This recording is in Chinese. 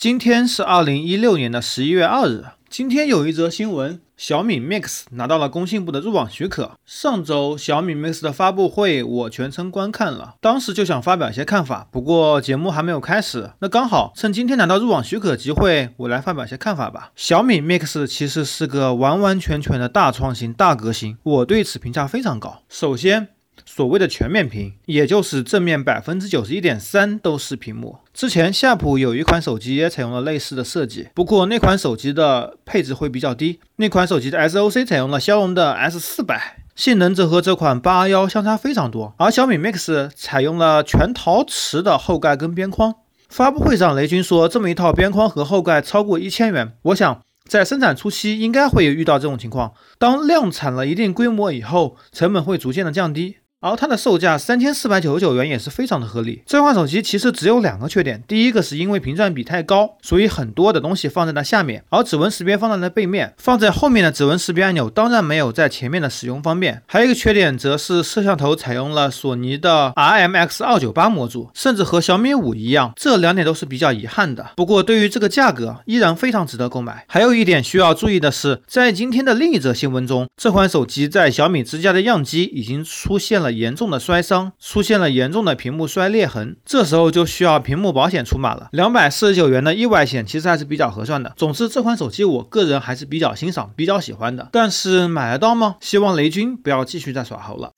今天是二零一六年的十一月二日。今天有一则新闻，小米 Mix 拿到了工信部的入网许可。上周小米 Mix 的发布会，我全程观看了，当时就想发表一些看法，不过节目还没有开始，那刚好趁今天拿到入网许可机会，我来发表一些看法吧。小米 Mix 其实是个完完全全的大创新、大革新，我对此评价非常高。首先，所谓的全面屏，也就是正面百分之九十一点三都是屏幕。之前夏普有一款手机也采用了类似的设计，不过那款手机的配置会比较低。那款手机的 SOC 采用了骁龙的 S 四百，性能则和这款八幺相差非常多。而小米 Mix 采用了全陶瓷的后盖跟边框。发布会上，雷军说这么一套边框和后盖超过一千元。我想在生产初期应该会遇到这种情况，当量产了一定规模以后，成本会逐渐的降低。而它的售价三千四百九十九元也是非常的合理。这款手机其实只有两个缺点，第一个是因为屏占比太高，所以很多的东西放在了下面，而指纹识别放在了背面，放在后面的指纹识别按钮当然没有在前面的使用方便。还有一个缺点则是摄像头采用了索尼的 RMX 二九八模组，甚至和小米五一样，这两点都是比较遗憾的。不过对于这个价格，依然非常值得购买。还有一点需要注意的是，在今天的另一则新闻中，这款手机在小米之家的样机已经出现了严重的摔伤，出现了严重的屏幕摔裂痕，这时候就需要屏幕保险出马了。两百四十九元的意外险其实还是比较合算的。总之，这款手机我个人还是比较欣赏、比较喜欢的。但是买得到吗？希望雷军不要继续再耍猴了。